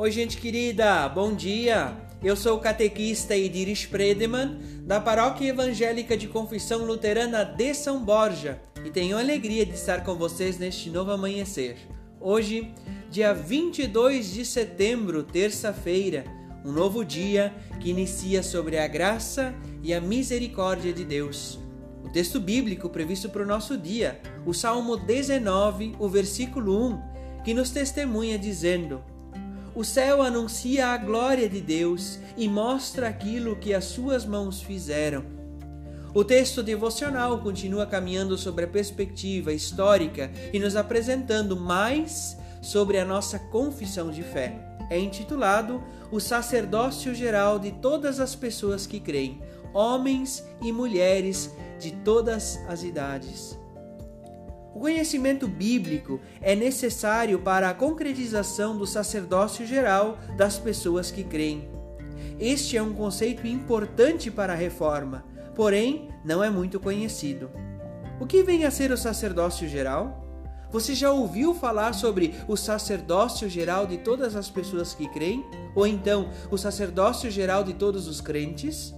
Oi, gente querida, bom dia! Eu sou o catequista Idir Spredeman, da Paróquia Evangélica de Confissão Luterana de São Borja, e tenho a alegria de estar com vocês neste novo amanhecer. Hoje, dia 22 de setembro, terça-feira, um novo dia que inicia sobre a graça e a misericórdia de Deus. O texto bíblico previsto para o nosso dia, o Salmo 19, o versículo 1, que nos testemunha dizendo: O céu anuncia a glória de Deus e mostra aquilo que as suas mãos fizeram. O texto devocional continua caminhando sobre a perspectiva histórica e nos apresentando mais sobre a nossa confissão de fé. É intitulado O Sacerdócio Geral de Todas as Pessoas que Creem, Homens e Mulheres de Todas as Idades. O conhecimento bíblico é necessário para a concretização do sacerdócio geral das pessoas que creem. Este é um conceito importante para a reforma, porém não é muito conhecido. O que vem a ser o sacerdócio geral? Você já ouviu falar sobre o sacerdócio geral de todas as pessoas que creem? Ou então o sacerdócio geral de todos os crentes?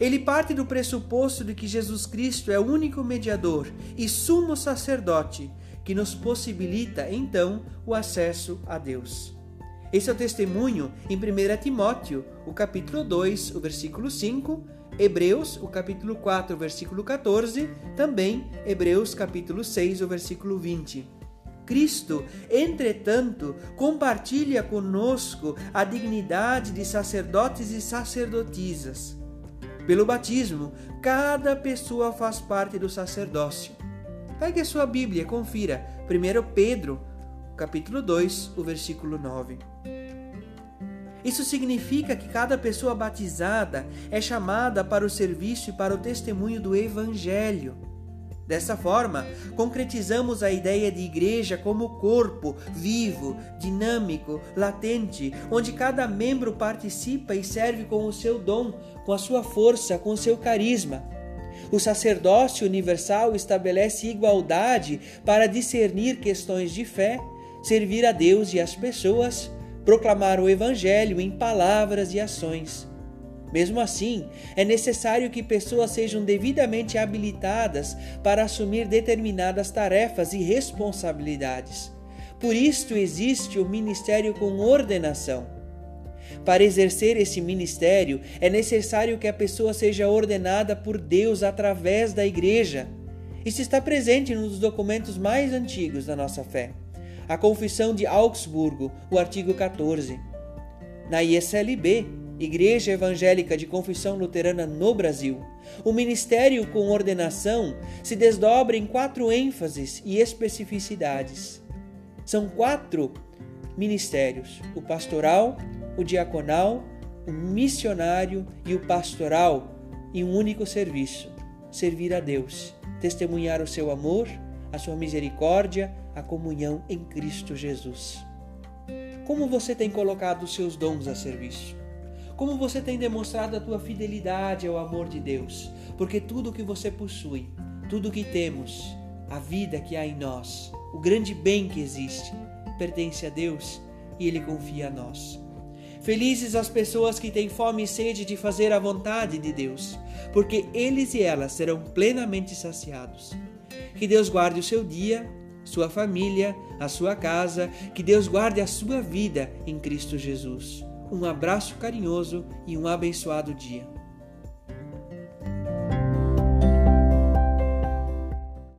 Ele parte do pressuposto de que Jesus Cristo é o único mediador e sumo sacerdote que nos possibilita então o acesso a Deus. Esse é o testemunho em 1 Timóteo, o capítulo 2, o versículo 5, Hebreus, o capítulo 4, o versículo 14, também Hebreus, capítulo 6, o versículo 20. Cristo, entretanto, compartilha conosco a dignidade de sacerdotes e sacerdotisas pelo batismo, cada pessoa faz parte do sacerdócio. Pegue a sua Bíblia confira 1 Pedro, capítulo 2, o versículo 9. Isso significa que cada pessoa batizada é chamada para o serviço e para o testemunho do Evangelho. Dessa forma, concretizamos a ideia de igreja como corpo vivo, dinâmico, latente, onde cada membro participa e serve com o seu dom, com a sua força, com o seu carisma. O sacerdócio universal estabelece igualdade para discernir questões de fé, servir a Deus e as pessoas, proclamar o Evangelho em palavras e ações. Mesmo assim, é necessário que pessoas sejam devidamente habilitadas para assumir determinadas tarefas e responsabilidades. Por isto existe o ministério com ordenação. Para exercer esse ministério, é necessário que a pessoa seja ordenada por Deus através da igreja. Isso está presente nos documentos mais antigos da nossa fé. A Confissão de Augsburgo, o artigo 14. Na ISLB, Igreja Evangélica de Confissão Luterana no Brasil. O ministério com ordenação se desdobra em quatro ênfases e especificidades. São quatro ministérios: o pastoral, o diaconal, o missionário e o pastoral, em um único serviço: servir a Deus, testemunhar o seu amor, a sua misericórdia, a comunhão em Cristo Jesus. Como você tem colocado os seus dons a serviço? Como você tem demonstrado a tua fidelidade ao amor de Deus? Porque tudo o que você possui, tudo o que temos, a vida que há em nós, o grande bem que existe, pertence a Deus e Ele confia a nós. Felizes as pessoas que têm fome e sede de fazer a vontade de Deus, porque eles e elas serão plenamente saciados. Que Deus guarde o seu dia, sua família, a sua casa, que Deus guarde a sua vida em Cristo Jesus. Um abraço carinhoso e um abençoado dia.